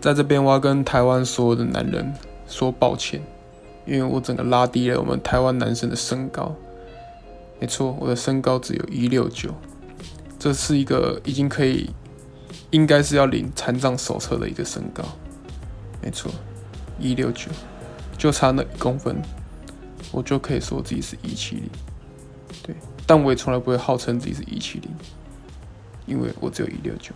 在这边我要跟台湾所有的男人说抱歉因为我整个拉低了我们台湾男生的身高。没错我的身高只有一六九这是一个已经可以应该是要领残障手册的一个身高。没错一六九就差那一公分我就可以说自己是一七零。对但我也从来不会号称自己是一七零因为我只有一六九